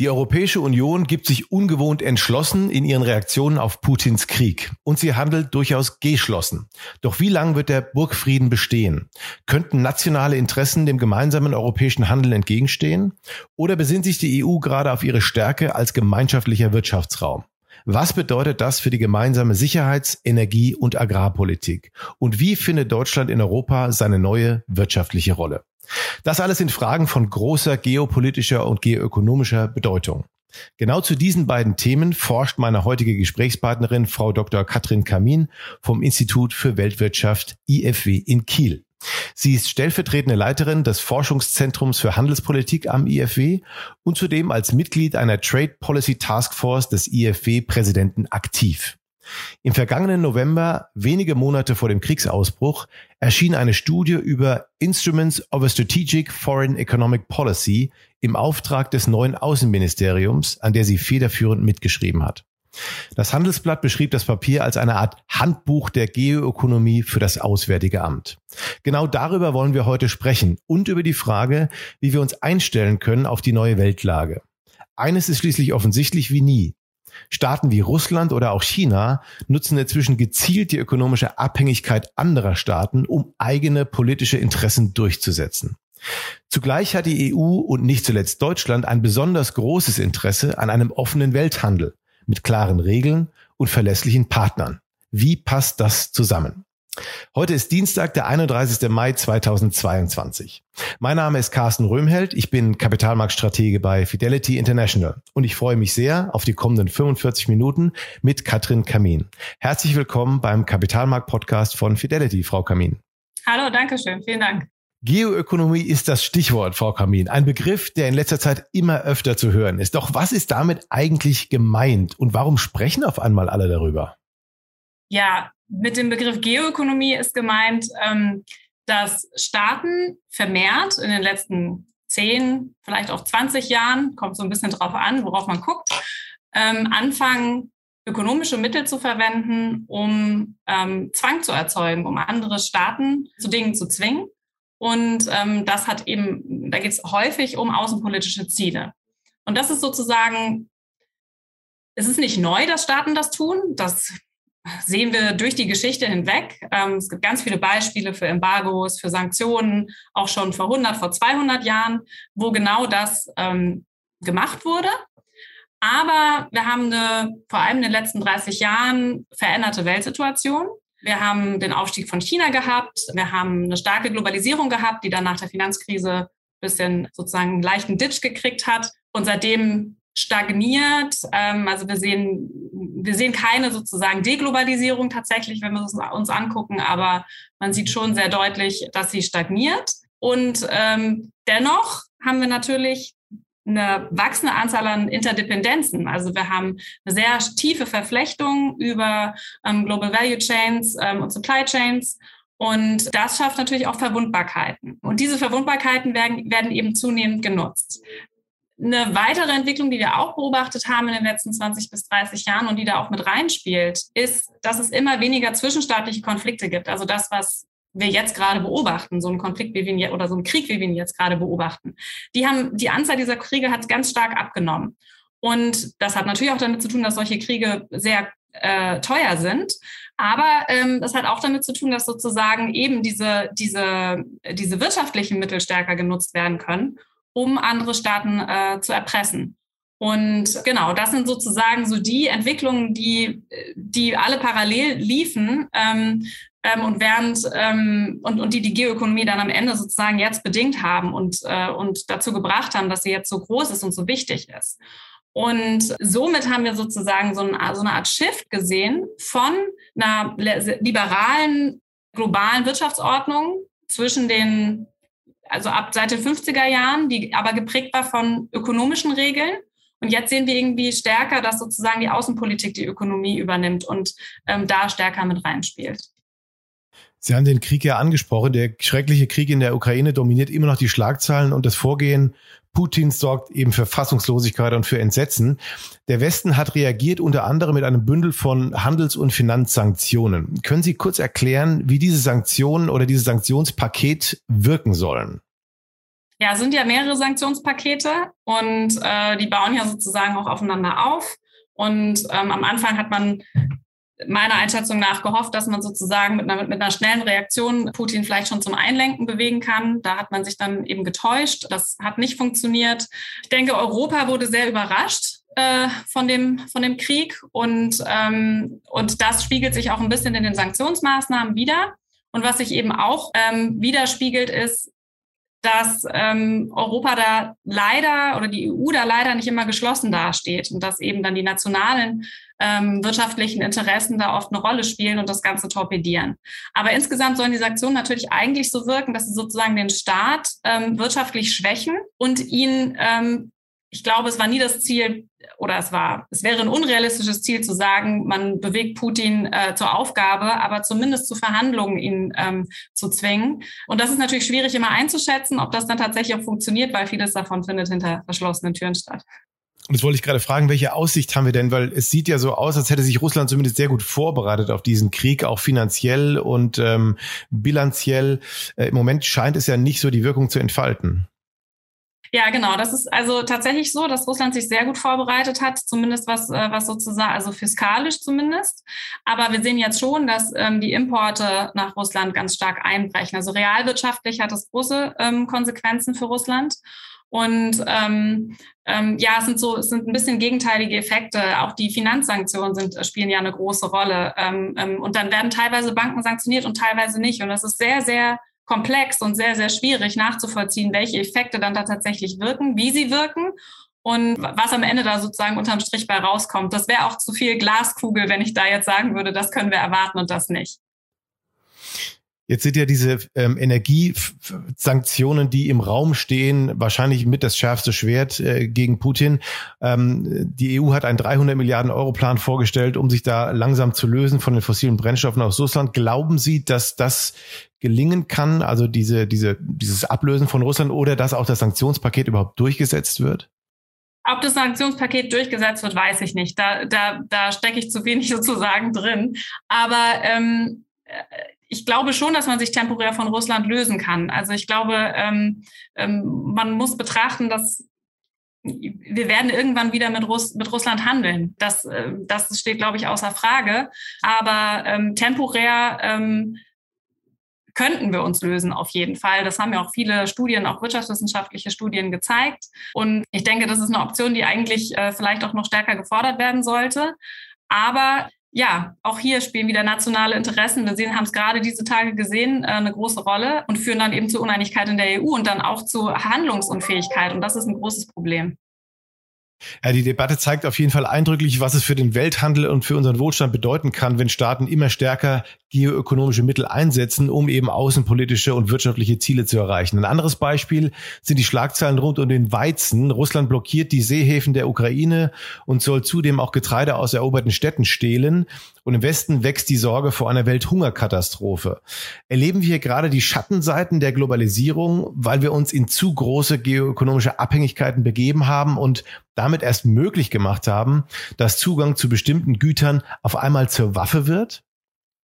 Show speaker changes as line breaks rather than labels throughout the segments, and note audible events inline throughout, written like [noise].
Die Europäische Union gibt sich ungewohnt entschlossen in ihren Reaktionen auf Putins Krieg. Und sie handelt durchaus geschlossen. Doch wie lange wird der Burgfrieden bestehen? Könnten nationale Interessen dem gemeinsamen europäischen Handel entgegenstehen? Oder besinnt sich die EU gerade auf ihre Stärke als gemeinschaftlicher Wirtschaftsraum? Was bedeutet das für die gemeinsame Sicherheits-, Energie- und Agrarpolitik? Und wie findet Deutschland in Europa seine neue wirtschaftliche Rolle? Das alles sind Fragen von großer geopolitischer und geoökonomischer Bedeutung. Genau zu diesen beiden Themen forscht meine heutige Gesprächspartnerin Frau Dr. Katrin Kamin vom Institut für Weltwirtschaft IFW in Kiel. Sie ist stellvertretende Leiterin des Forschungszentrums für Handelspolitik am IFW und zudem als Mitglied einer Trade Policy Task Force des IFW-Präsidenten aktiv. Im vergangenen November, wenige Monate vor dem Kriegsausbruch, erschien eine Studie über Instruments of a Strategic Foreign Economic Policy im Auftrag des neuen Außenministeriums, an der sie federführend mitgeschrieben hat. Das Handelsblatt beschrieb das Papier als eine Art Handbuch der Geoökonomie für das Auswärtige Amt. Genau darüber wollen wir heute sprechen und über die Frage, wie wir uns einstellen können auf die neue Weltlage. Eines ist schließlich offensichtlich wie nie. Staaten wie Russland oder auch China nutzen inzwischen gezielt die ökonomische Abhängigkeit anderer Staaten, um eigene politische Interessen durchzusetzen. Zugleich hat die EU und nicht zuletzt Deutschland ein besonders großes Interesse an einem offenen Welthandel mit klaren Regeln und verlässlichen Partnern. Wie passt das zusammen? Heute ist Dienstag, der 31. Mai 2022. Mein Name ist Carsten Röhmheld. Ich bin Kapitalmarktstratege bei Fidelity International und ich freue mich sehr auf die kommenden 45 Minuten mit Katrin Kamin. Herzlich willkommen beim Kapitalmarkt-Podcast von Fidelity, Frau Kamin.
Hallo, danke schön. Vielen Dank.
Geoökonomie ist das Stichwort, Frau Kamin. Ein Begriff, der in letzter Zeit immer öfter zu hören ist. Doch was ist damit eigentlich gemeint und warum sprechen auf einmal alle darüber?
Ja, mit dem Begriff Geoökonomie ist gemeint, ähm, dass Staaten vermehrt in den letzten 10, vielleicht auch 20 Jahren, kommt so ein bisschen drauf an, worauf man guckt, ähm, anfangen, ökonomische Mittel zu verwenden, um ähm, Zwang zu erzeugen, um andere Staaten zu Dingen zu zwingen. Und ähm, das hat eben, da geht es häufig um außenpolitische Ziele. Und das ist sozusagen, es ist nicht neu, dass Staaten das tun. Das sehen wir durch die Geschichte hinweg. Ähm, es gibt ganz viele Beispiele für Embargos, für Sanktionen, auch schon vor 100, vor 200 Jahren, wo genau das ähm, gemacht wurde. Aber wir haben eine, vor allem in den letzten 30 Jahren veränderte Weltsituation. Wir haben den Aufstieg von China gehabt. Wir haben eine starke Globalisierung gehabt, die dann nach der Finanzkrise ein bisschen sozusagen einen leichten Ditch gekriegt hat. Und seitdem stagniert. Ähm, also wir sehen, wir sehen keine sozusagen Deglobalisierung tatsächlich, wenn wir es uns angucken, aber man sieht schon sehr deutlich, dass sie stagniert. Und ähm, dennoch haben wir natürlich eine wachsende Anzahl an Interdependenzen. Also wir haben eine sehr tiefe Verflechtung über ähm, Global Value Chains ähm, und Supply Chains. Und das schafft natürlich auch Verwundbarkeiten. Und diese Verwundbarkeiten werden, werden eben zunehmend genutzt. Eine weitere Entwicklung, die wir auch beobachtet haben in den letzten 20 bis 30 Jahren und die da auch mit reinspielt, ist, dass es immer weniger zwischenstaatliche Konflikte gibt. Also das, was wir jetzt gerade beobachten, so ein Konflikt, wie wir oder so ein Krieg, wie wir ihn jetzt gerade beobachten. Die haben, die Anzahl dieser Kriege hat ganz stark abgenommen. Und das hat natürlich auch damit zu tun, dass solche Kriege sehr äh, teuer sind. Aber ähm, das hat auch damit zu tun, dass sozusagen eben diese, diese, diese wirtschaftlichen Mittel stärker genutzt werden können um andere Staaten äh, zu erpressen. Und genau, das sind sozusagen so die Entwicklungen, die, die alle parallel liefen ähm, ähm, und während ähm, und, und die die Geoökonomie dann am Ende sozusagen jetzt bedingt haben und, äh, und dazu gebracht haben, dass sie jetzt so groß ist und so wichtig ist. Und somit haben wir sozusagen so, ein, so eine Art Shift gesehen von einer liberalen globalen Wirtschaftsordnung zwischen den also ab seit den 50er Jahren, die aber geprägt war von ökonomischen Regeln. Und jetzt sehen wir irgendwie stärker, dass sozusagen die Außenpolitik die Ökonomie übernimmt und ähm, da stärker mit reinspielt.
Sie haben den Krieg ja angesprochen. Der schreckliche Krieg in der Ukraine dominiert immer noch die Schlagzeilen und das Vorgehen Putins sorgt eben für Fassungslosigkeit und für Entsetzen. Der Westen hat reagiert unter anderem mit einem Bündel von Handels- und Finanzsanktionen. Können Sie kurz erklären, wie diese Sanktionen oder dieses Sanktionspaket wirken sollen?
Ja, sind ja mehrere Sanktionspakete und äh, die bauen ja sozusagen auch aufeinander auf. Und ähm, am Anfang hat man meiner Einschätzung nach gehofft, dass man sozusagen mit einer, mit einer schnellen Reaktion Putin vielleicht schon zum Einlenken bewegen kann. Da hat man sich dann eben getäuscht. Das hat nicht funktioniert. Ich denke, Europa wurde sehr überrascht äh, von dem, von dem Krieg und, ähm, und das spiegelt sich auch ein bisschen in den Sanktionsmaßnahmen wieder. Und was sich eben auch ähm, widerspiegelt, ist, dass ähm, Europa da leider oder die EU da leider nicht immer geschlossen dasteht und dass eben dann die nationalen ähm, wirtschaftlichen Interessen da oft eine Rolle spielen und das Ganze torpedieren. Aber insgesamt sollen die Sanktionen natürlich eigentlich so wirken, dass sie sozusagen den Staat ähm, wirtschaftlich schwächen und ihn ähm, ich glaube, es war nie das Ziel oder es war, es wäre ein unrealistisches Ziel zu sagen, man bewegt Putin äh, zur Aufgabe, aber zumindest zu Verhandlungen ihn ähm, zu zwingen. Und das ist natürlich schwierig immer einzuschätzen, ob das dann tatsächlich auch funktioniert, weil vieles davon findet hinter verschlossenen Türen statt.
Und jetzt wollte ich gerade fragen, welche Aussicht haben wir denn? Weil es sieht ja so aus, als hätte sich Russland zumindest sehr gut vorbereitet auf diesen Krieg, auch finanziell und ähm, bilanziell. Äh, Im Moment scheint es ja nicht so die Wirkung zu entfalten.
Ja, genau. Das ist also tatsächlich so, dass Russland sich sehr gut vorbereitet hat, zumindest was, äh, was sozusagen, also fiskalisch zumindest. Aber wir sehen jetzt schon, dass ähm, die Importe nach Russland ganz stark einbrechen. Also realwirtschaftlich hat das große ähm, Konsequenzen für Russland. Und ähm, ähm, ja, es sind so, es sind ein bisschen gegenteilige Effekte. Auch die Finanzsanktionen sind, spielen ja eine große Rolle. Ähm, ähm, und dann werden teilweise Banken sanktioniert und teilweise nicht. Und das ist sehr, sehr komplex und sehr, sehr schwierig nachzuvollziehen, welche Effekte dann da tatsächlich wirken, wie sie wirken und was am Ende da sozusagen unterm Strich bei rauskommt. Das wäre auch zu viel Glaskugel, wenn ich da jetzt sagen würde, das können wir erwarten und das nicht.
Jetzt sind ja diese ähm, Energiesanktionen, die im Raum stehen, wahrscheinlich mit das schärfste Schwert äh, gegen Putin. Ähm, die EU hat einen 300 Milliarden Euro Plan vorgestellt, um sich da langsam zu lösen von den fossilen Brennstoffen aus Russland. Glauben Sie, dass das gelingen kann, also diese, diese, dieses Ablösen von Russland oder dass auch das Sanktionspaket überhaupt durchgesetzt wird?
Ob das Sanktionspaket durchgesetzt wird, weiß ich nicht. Da, da, da stecke ich zu wenig [laughs] sozusagen drin. Aber ähm, ich glaube schon, dass man sich temporär von Russland lösen kann. Also ich glaube, ähm, ähm, man muss betrachten, dass wir werden irgendwann wieder mit, Russ mit Russland handeln. Das, äh, das steht, glaube ich, außer Frage. Aber ähm, temporär ähm, könnten wir uns lösen auf jeden Fall. Das haben ja auch viele Studien, auch wirtschaftswissenschaftliche Studien gezeigt. Und ich denke, das ist eine Option, die eigentlich äh, vielleicht auch noch stärker gefordert werden sollte. Aber ja, auch hier spielen wieder nationale Interessen. Wir sehen, haben es gerade diese Tage gesehen, äh, eine große Rolle und führen dann eben zu Uneinigkeit in der EU und dann auch zu Handlungsunfähigkeit. Und das ist ein großes Problem.
Ja, die Debatte zeigt auf jeden Fall eindrücklich, was es für den Welthandel und für unseren Wohlstand bedeuten kann, wenn Staaten immer stärker geoökonomische Mittel einsetzen, um eben außenpolitische und wirtschaftliche Ziele zu erreichen. Ein anderes Beispiel sind die Schlagzeilen rund um den Weizen. Russland blockiert die Seehäfen der Ukraine und soll zudem auch Getreide aus eroberten Städten stehlen. Und im Westen wächst die Sorge vor einer Welthungerkatastrophe. Erleben wir gerade die Schattenseiten der Globalisierung, weil wir uns in zu große geoökonomische Abhängigkeiten begeben haben und damit erst möglich gemacht haben, dass Zugang zu bestimmten Gütern auf einmal zur Waffe wird?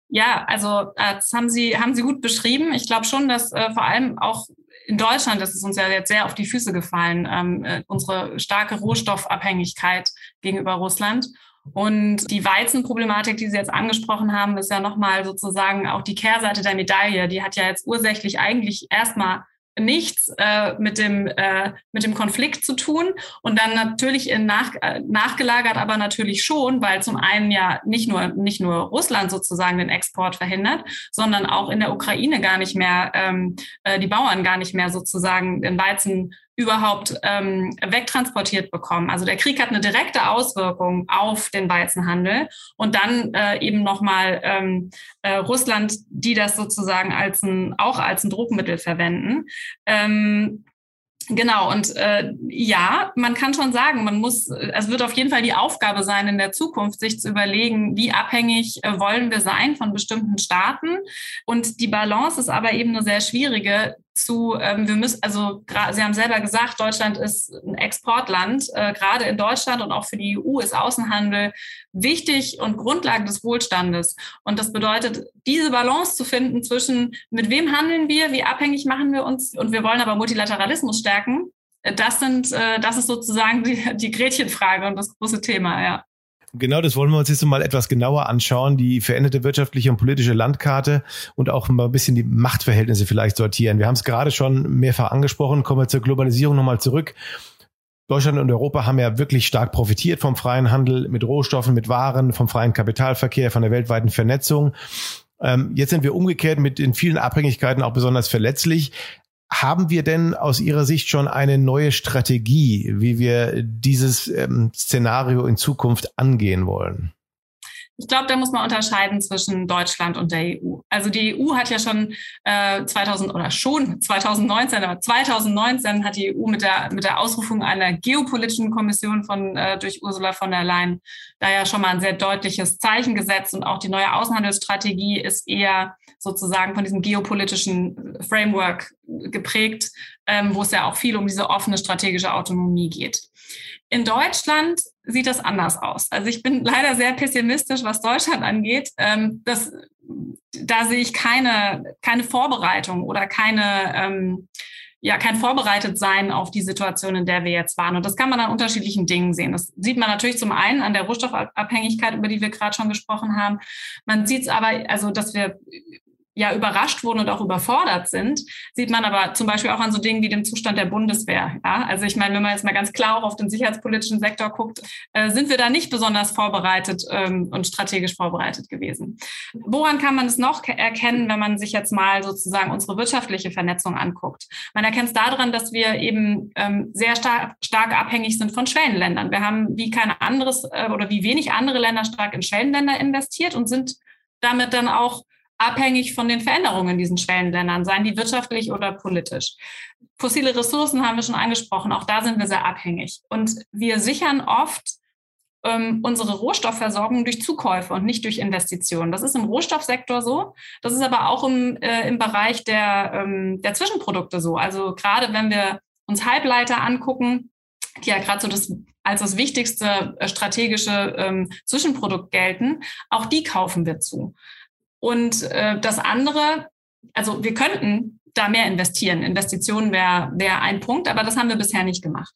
Ja, also äh, das haben Sie, haben Sie gut beschrieben. Ich glaube schon, dass äh, vor allem auch in Deutschland, das ist uns ja jetzt sehr auf die Füße gefallen, ähm, äh, unsere starke Rohstoffabhängigkeit gegenüber Russland. Und die Weizenproblematik, die Sie jetzt angesprochen haben, ist ja nochmal sozusagen auch die Kehrseite der Medaille. Die hat ja jetzt ursächlich eigentlich erstmal nichts äh, mit, dem, äh, mit dem Konflikt zu tun und dann natürlich in nach, äh, nachgelagert, aber natürlich schon, weil zum einen ja nicht nur, nicht nur Russland sozusagen den Export verhindert, sondern auch in der Ukraine gar nicht mehr, ähm, äh, die Bauern gar nicht mehr sozusagen den Weizen überhaupt ähm, wegtransportiert bekommen. Also der Krieg hat eine direkte Auswirkung auf den Weizenhandel und dann äh, eben nochmal ähm, äh, Russland, die das sozusagen als ein, auch als ein Druckmittel verwenden. Ähm, Genau, und äh, ja, man kann schon sagen, man muss, es wird auf jeden Fall die Aufgabe sein, in der Zukunft sich zu überlegen, wie abhängig äh, wollen wir sein von bestimmten Staaten. Und die Balance ist aber eben eine sehr schwierige zu, ähm, wir müssen, also Sie haben selber gesagt, Deutschland ist ein Exportland. Äh, gerade in Deutschland und auch für die EU ist Außenhandel wichtig und Grundlage des Wohlstandes. Und das bedeutet, diese Balance zu finden zwischen, mit wem handeln wir, wie abhängig machen wir uns und wir wollen aber Multilateralismus stärken. Äh, das sind, äh, das ist sozusagen die, die Gretchenfrage und das große Thema, ja.
Genau, das wollen wir uns jetzt mal etwas genauer anschauen, die veränderte wirtschaftliche und politische Landkarte und auch mal ein bisschen die Machtverhältnisse vielleicht sortieren. Wir haben es gerade schon mehrfach angesprochen, kommen wir zur Globalisierung nochmal zurück. Deutschland und Europa haben ja wirklich stark profitiert vom freien Handel mit Rohstoffen, mit Waren, vom freien Kapitalverkehr, von der weltweiten Vernetzung. Ähm, jetzt sind wir umgekehrt mit den vielen Abhängigkeiten auch besonders verletzlich. Haben wir denn aus Ihrer Sicht schon eine neue Strategie, wie wir dieses ähm, Szenario in Zukunft angehen wollen?
Ich glaube, da muss man unterscheiden zwischen Deutschland und der EU. Also die EU hat ja schon äh, 2000 oder schon 2019, aber 2019 hat die EU mit der mit der Ausrufung einer geopolitischen Kommission von äh, durch Ursula von der Leyen da ja schon mal ein sehr deutliches Zeichen gesetzt und auch die neue Außenhandelsstrategie ist eher sozusagen von diesem geopolitischen Framework geprägt, ähm, wo es ja auch viel um diese offene strategische Autonomie geht. In Deutschland sieht das anders aus. Also ich bin leider sehr pessimistisch, was Deutschland angeht. Ähm, das, da sehe ich keine, keine Vorbereitung oder keine, ähm, ja, kein Vorbereitetsein auf die Situation, in der wir jetzt waren. Und das kann man an unterschiedlichen Dingen sehen. Das sieht man natürlich zum einen an der Rohstoffabhängigkeit, über die wir gerade schon gesprochen haben. Man sieht es aber, also, dass wir ja überrascht wurden und auch überfordert sind, sieht man aber zum Beispiel auch an so Dingen wie dem Zustand der Bundeswehr. Ja? Also ich meine, wenn man jetzt mal ganz klar auch auf den sicherheitspolitischen Sektor guckt, äh, sind wir da nicht besonders vorbereitet ähm, und strategisch vorbereitet gewesen. Woran kann man es noch erkennen, wenn man sich jetzt mal sozusagen unsere wirtschaftliche Vernetzung anguckt? Man erkennt es daran, dass wir eben ähm, sehr stark, stark abhängig sind von Schwellenländern. Wir haben wie kein anderes äh, oder wie wenig andere Länder stark in Schwellenländer investiert und sind damit dann auch abhängig von den Veränderungen in diesen Schwellenländern, seien die wirtschaftlich oder politisch. Fossile Ressourcen haben wir schon angesprochen, auch da sind wir sehr abhängig. Und wir sichern oft ähm, unsere Rohstoffversorgung durch Zukäufe und nicht durch Investitionen. Das ist im Rohstoffsektor so. Das ist aber auch im, äh, im Bereich der, ähm, der Zwischenprodukte so. Also gerade wenn wir uns Halbleiter angucken, die ja gerade so das als das wichtigste äh, strategische ähm, Zwischenprodukt gelten, auch die kaufen wir zu. Und äh, das andere, also wir könnten da mehr investieren. Investitionen wäre wär ein Punkt, aber das haben wir bisher nicht gemacht.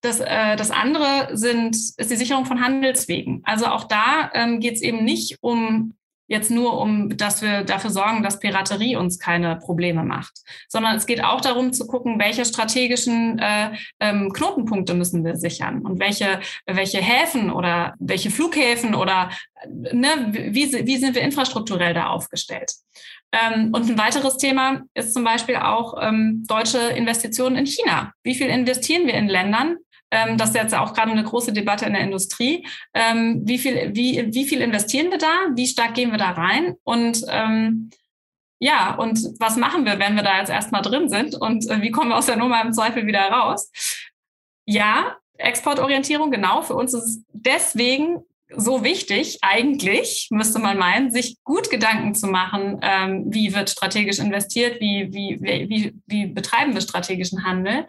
Das, äh, das andere sind, ist die Sicherung von Handelswegen. Also auch da ähm, geht es eben nicht um jetzt nur um, dass wir dafür sorgen, dass Piraterie uns keine Probleme macht, sondern es geht auch darum zu gucken, welche strategischen äh, ähm, Knotenpunkte müssen wir sichern und welche, welche Häfen oder welche Flughäfen oder ne, wie, wie sind wir infrastrukturell da aufgestellt. Ähm, und ein weiteres Thema ist zum Beispiel auch ähm, deutsche Investitionen in China. Wie viel investieren wir in Ländern, ähm, das ist jetzt auch gerade eine große Debatte in der Industrie. Ähm, wie, viel, wie, wie viel investieren wir da? Wie stark gehen wir da rein? Und ähm, ja, und was machen wir, wenn wir da jetzt erstmal drin sind? Und äh, wie kommen wir aus der Nummer im Zweifel wieder raus? Ja, Exportorientierung, genau. Für uns ist es deswegen so wichtig, eigentlich, müsste man meinen, sich gut Gedanken zu machen, ähm, wie wird strategisch investiert, wie, wie, wie, wie betreiben wir strategischen Handel.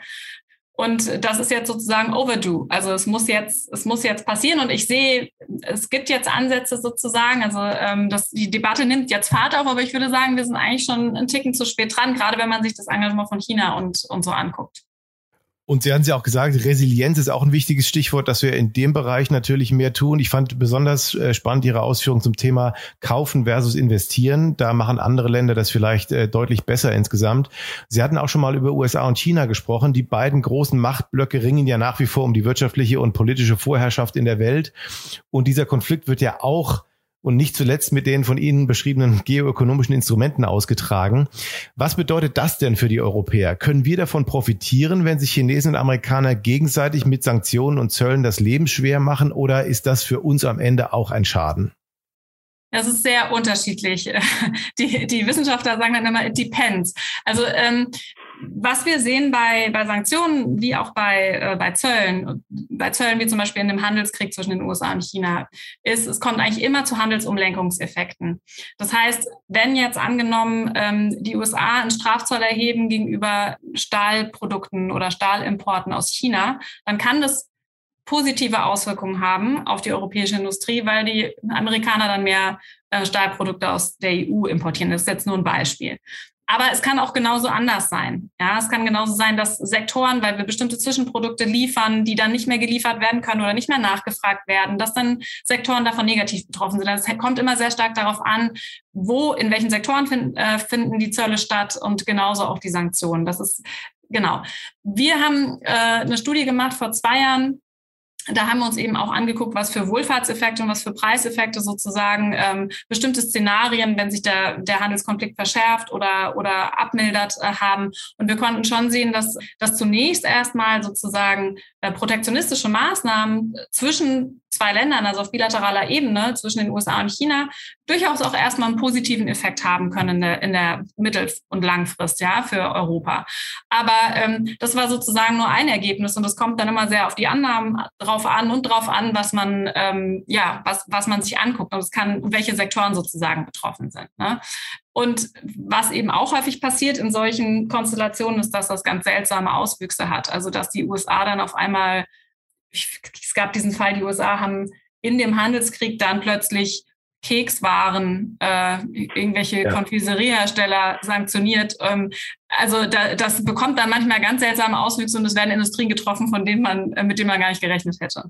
Und das ist jetzt sozusagen overdue. Also es muss jetzt, es muss jetzt passieren. Und ich sehe, es gibt jetzt Ansätze sozusagen. Also ähm, das, die Debatte nimmt jetzt Fahrt auf, aber ich würde sagen, wir sind eigentlich schon einen Ticken zu spät dran, gerade wenn man sich das Engagement von China und, und so anguckt.
Und Sie haben ja auch gesagt, Resilienz ist auch ein wichtiges Stichwort, dass wir in dem Bereich natürlich mehr tun. Ich fand besonders äh, spannend Ihre Ausführungen zum Thema Kaufen versus Investieren. Da machen andere Länder das vielleicht äh, deutlich besser insgesamt. Sie hatten auch schon mal über USA und China gesprochen. Die beiden großen Machtblöcke ringen ja nach wie vor um die wirtschaftliche und politische Vorherrschaft in der Welt. Und dieser Konflikt wird ja auch und nicht zuletzt mit den von Ihnen beschriebenen geoökonomischen Instrumenten ausgetragen. Was bedeutet das denn für die Europäer? Können wir davon profitieren, wenn sich Chinesen und Amerikaner gegenseitig mit Sanktionen und Zöllen das Leben schwer machen oder ist das für uns am Ende auch ein Schaden?
Das ist sehr unterschiedlich. [laughs] Die, die Wissenschaftler sagen dann immer, it depends. Also ähm, was wir sehen bei, bei Sanktionen, wie auch bei, äh, bei Zöllen, bei Zöllen wie zum Beispiel in dem Handelskrieg zwischen den USA und China, ist, es kommt eigentlich immer zu Handelsumlenkungseffekten. Das heißt, wenn jetzt angenommen ähm, die USA einen Strafzoll erheben gegenüber Stahlprodukten oder Stahlimporten aus China, dann kann das positive Auswirkungen haben auf die europäische Industrie, weil die Amerikaner dann mehr äh, Stahlprodukte aus der EU importieren. Das ist jetzt nur ein Beispiel. Aber es kann auch genauso anders sein. Ja, es kann genauso sein, dass Sektoren, weil wir bestimmte Zwischenprodukte liefern, die dann nicht mehr geliefert werden können oder nicht mehr nachgefragt werden, dass dann Sektoren davon negativ betroffen sind. Das kommt immer sehr stark darauf an, wo, in welchen Sektoren find, äh, finden die Zölle statt und genauso auch die Sanktionen. Das ist genau. Wir haben äh, eine Studie gemacht vor zwei Jahren da haben wir uns eben auch angeguckt, was für Wohlfahrtseffekte und was für Preiseffekte sozusagen ähm, bestimmte Szenarien, wenn sich der, der Handelskonflikt verschärft oder, oder abmildert, äh, haben. Und wir konnten schon sehen, dass, dass zunächst erstmal sozusagen protektionistische Maßnahmen zwischen zwei Ländern, also auf bilateraler Ebene zwischen den USA und China, durchaus auch erstmal einen positiven Effekt haben können in der, in der Mittel- und Langfrist, ja, für Europa. Aber ähm, das war sozusagen nur ein Ergebnis und es kommt dann immer sehr auf die Annahmen drauf an und drauf an, was man, ähm, ja, was, was man sich anguckt und es kann, welche Sektoren sozusagen betroffen sind. Ne? Und was eben auch häufig passiert in solchen Konstellationen, ist, dass das ganz seltsame Auswüchse hat. Also, dass die USA dann auf einmal es gab diesen Fall, die USA haben in dem Handelskrieg dann plötzlich Kekswaren, äh, irgendwelche ja. Konfiseriehersteller sanktioniert. Ähm, also da, das bekommt dann manchmal ganz seltsame Auswüchse und es werden Industrien getroffen, von denen man, äh, mit denen man gar nicht gerechnet hätte.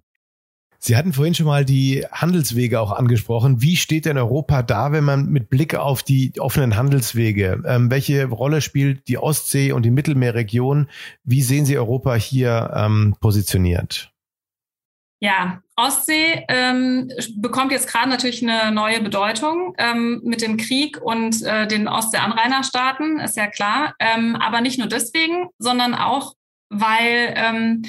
Sie hatten vorhin schon mal die Handelswege auch angesprochen. Wie steht denn Europa da, wenn man mit Blick auf die offenen Handelswege, ähm, welche Rolle spielt die Ostsee und die Mittelmeerregion? Wie sehen Sie Europa hier ähm, positioniert?
Ja, Ostsee ähm, bekommt jetzt gerade natürlich eine neue Bedeutung ähm, mit dem Krieg und äh, den Ostsee-Anrainerstaaten, ist ja klar. Ähm, aber nicht nur deswegen, sondern auch, weil ähm,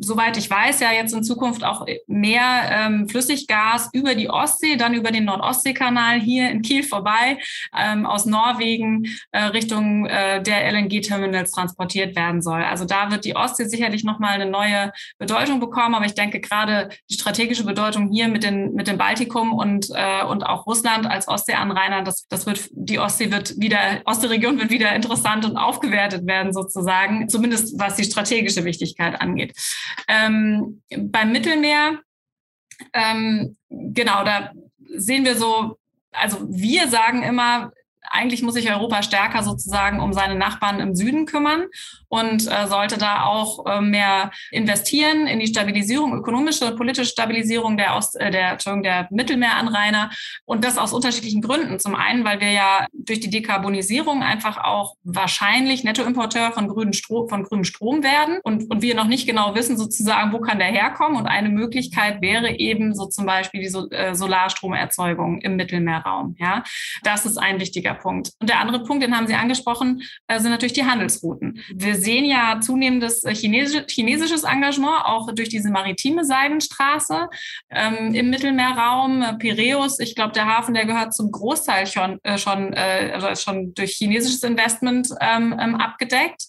soweit ich weiß, ja jetzt in Zukunft auch mehr ähm, Flüssiggas über die Ostsee, dann über den Nordostseekanal hier in Kiel vorbei, ähm, aus Norwegen äh, Richtung äh, der LNG-Terminals transportiert werden soll. Also da wird die Ostsee sicherlich nochmal eine neue Bedeutung bekommen, aber ich denke gerade die strategische Bedeutung hier mit, den, mit dem Baltikum und, äh, und auch Russland als Ostseeanrainer, das, das wird, die Ostsee wird wieder, Ostseeregion wird wieder interessant und aufgewertet werden sozusagen, zumindest was die strategische Wichtigkeit angeht. Ähm, beim Mittelmeer, ähm, genau, da sehen wir so, also wir sagen immer, eigentlich muss sich Europa stärker sozusagen um seine Nachbarn im Süden kümmern und äh, sollte da auch äh, mehr investieren in die Stabilisierung, ökonomische und politische Stabilisierung der, Ost, äh, der, Entschuldigung, der Mittelmeeranrainer und das aus unterschiedlichen Gründen. Zum einen, weil wir ja durch die Dekarbonisierung einfach auch wahrscheinlich Nettoimporteur von, grünen Strom, von grünem Strom werden und, und wir noch nicht genau wissen sozusagen, wo kann der herkommen und eine Möglichkeit wäre eben so zum Beispiel die so, äh, Solarstromerzeugung im Mittelmeerraum. Ja, das ist ein wichtiger Punkt. Und der andere Punkt, den haben Sie angesprochen, äh, sind natürlich die Handelsrouten. Wir sehen ja zunehmendes äh, Chinesisch, chinesisches Engagement, auch durch diese maritime Seidenstraße ähm, im Mittelmeerraum. Äh, Piräus, ich glaube, der Hafen, der gehört zum Großteil schon, äh, schon, äh, also schon durch chinesisches Investment ähm, ähm, abgedeckt.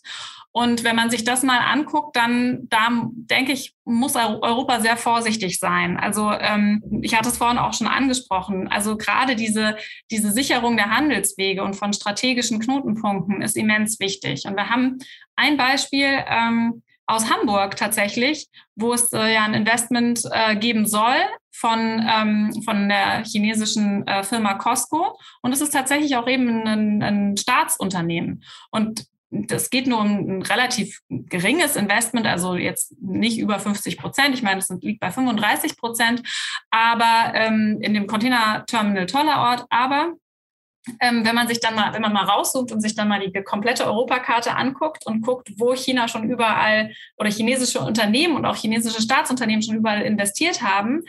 Und wenn man sich das mal anguckt, dann da denke ich, muss Europa sehr vorsichtig sein. Also ähm, ich hatte es vorhin auch schon angesprochen. Also gerade diese, diese Sicherung der Handelswege und von strategischen Knotenpunkten ist immens wichtig. Und wir haben ein Beispiel ähm, aus Hamburg tatsächlich, wo es äh, ja ein Investment äh, geben soll von, ähm, von der chinesischen äh, Firma Costco. Und es ist tatsächlich auch eben ein, ein Staatsunternehmen. Und das geht nur um ein relativ geringes Investment, also jetzt nicht über 50 Prozent. Ich meine, es liegt bei 35 Prozent, aber ähm, in dem Container-Terminal Tollerort. Aber ähm, wenn man sich dann mal, wenn man mal raussucht und sich dann mal die komplette Europakarte anguckt und guckt, wo China schon überall oder chinesische Unternehmen und auch chinesische Staatsunternehmen schon überall investiert haben,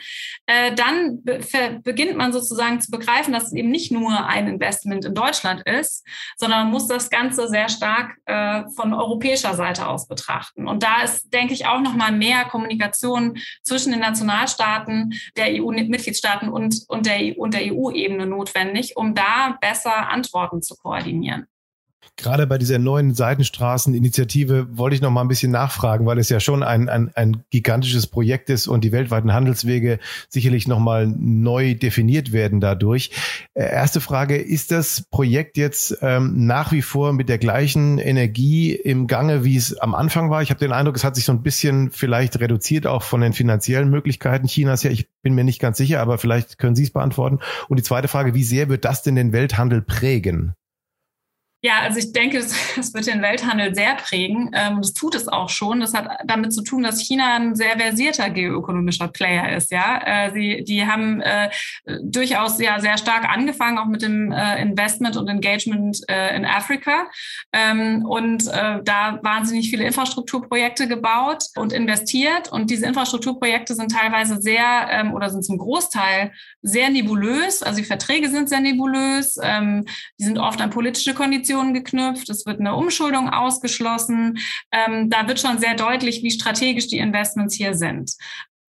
äh, dann be beginnt man sozusagen zu begreifen, dass es eben nicht nur ein Investment in Deutschland ist, sondern man muss das Ganze sehr stark äh, von europäischer Seite aus betrachten. Und da ist, denke ich, auch noch mal mehr Kommunikation zwischen den Nationalstaaten, der EU-Mitgliedstaaten und, und der, e und der EU-Ebene notwendig, um da besser Antworten zu koordinieren.
Gerade bei dieser neuen Seitenstraßeninitiative wollte ich noch mal ein bisschen nachfragen, weil es ja schon ein, ein, ein gigantisches Projekt ist und die weltweiten Handelswege sicherlich noch mal neu definiert werden dadurch. Äh, erste Frage, ist das Projekt jetzt ähm, nach wie vor mit der gleichen Energie im Gange, wie es am Anfang war? Ich habe den Eindruck, es hat sich so ein bisschen vielleicht reduziert, auch von den finanziellen Möglichkeiten Chinas her. Ich bin mir nicht ganz sicher, aber vielleicht können Sie es beantworten. Und die zweite Frage, wie sehr wird das denn den Welthandel prägen?
Ja, also ich denke, das, [laughs] wird den Welthandel sehr prägen. Ähm, das tut es auch schon. Das hat damit zu tun, dass China ein sehr versierter geoökonomischer Player ist. Ja, äh, sie, die haben äh, durchaus ja sehr stark angefangen, auch mit dem äh, Investment und Engagement in Afrika. Ähm, und da wahnsinnig viele Infrastrukturprojekte gebaut und investiert. Und diese Infrastrukturprojekte sind teilweise sehr ähm, oder sind zum Großteil sehr nebulös. Also die Verträge sind sehr nebulös. Die sind oft an politische Konditionen Konditionen geknüpft, es wird eine Umschuldung ausgeschlossen. Ähm, da wird schon sehr deutlich, wie strategisch die Investments hier sind.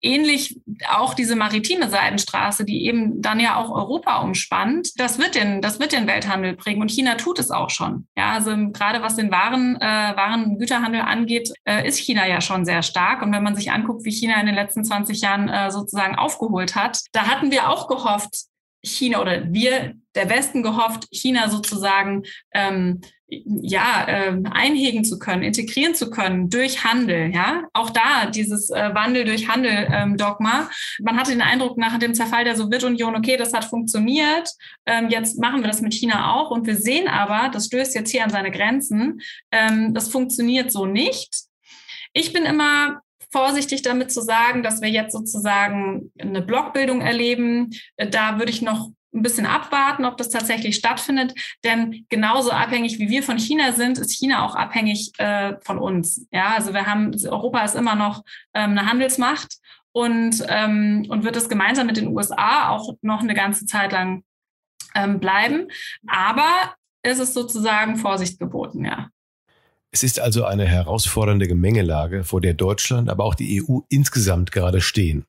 Ähnlich auch diese maritime Seidenstraße, die eben dann ja auch Europa umspannt, das wird den, das wird den Welthandel prägen und China tut es auch schon. Ja, also gerade was den Waren, äh, Waren Güterhandel angeht, äh, ist China ja schon sehr stark. Und wenn man sich anguckt, wie China in den letzten 20 Jahren äh, sozusagen aufgeholt hat, da hatten wir auch gehofft, China oder wir, der Westen, gehofft, China sozusagen ähm, ja, äh, einhegen zu können, integrieren zu können durch Handel. Ja, auch da dieses äh, Wandel durch Handel ähm, Dogma. Man hatte den Eindruck nach dem Zerfall der Sowjetunion, okay, das hat funktioniert. Ähm, jetzt machen wir das mit China auch und wir sehen aber, das stößt jetzt hier an seine Grenzen. Ähm, das funktioniert so nicht. Ich bin immer vorsichtig damit zu sagen, dass wir jetzt sozusagen eine Blockbildung erleben. Da würde ich noch ein bisschen abwarten, ob das tatsächlich stattfindet. Denn genauso abhängig wie wir von China sind, ist China auch abhängig äh, von uns. Ja, also wir haben, Europa ist immer noch ähm, eine Handelsmacht und, ähm, und wird es gemeinsam mit den USA auch noch eine ganze Zeit lang ähm, bleiben. Aber es ist sozusagen Vorsicht geboten, ja.
Es ist also eine herausfordernde Gemengelage, vor der Deutschland, aber auch die EU insgesamt gerade stehen.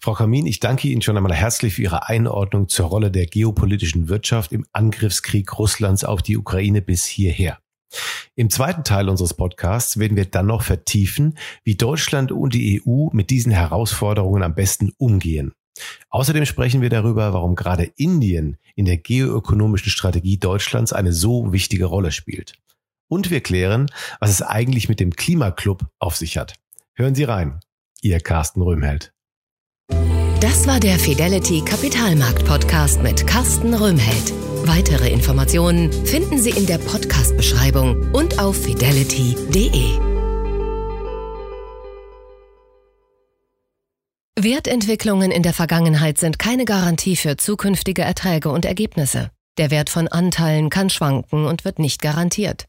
Frau Kamin, ich danke Ihnen schon einmal herzlich für Ihre Einordnung zur Rolle der geopolitischen Wirtschaft im Angriffskrieg Russlands auf die Ukraine bis hierher. Im zweiten Teil unseres Podcasts werden wir dann noch vertiefen, wie Deutschland und die EU mit diesen Herausforderungen am besten umgehen. Außerdem sprechen wir darüber, warum gerade Indien in der geoökonomischen Strategie Deutschlands eine so wichtige Rolle spielt. Und wir klären, was es eigentlich mit dem Klimaclub auf sich hat. Hören Sie rein. Ihr Carsten Röhmheld.
Das war der Fidelity Kapitalmarkt Podcast mit Carsten Röhmheld. Weitere Informationen finden Sie in der Podcast-Beschreibung und auf fidelity.de. Wertentwicklungen in der Vergangenheit sind keine Garantie für zukünftige Erträge und Ergebnisse. Der Wert von Anteilen kann schwanken und wird nicht garantiert.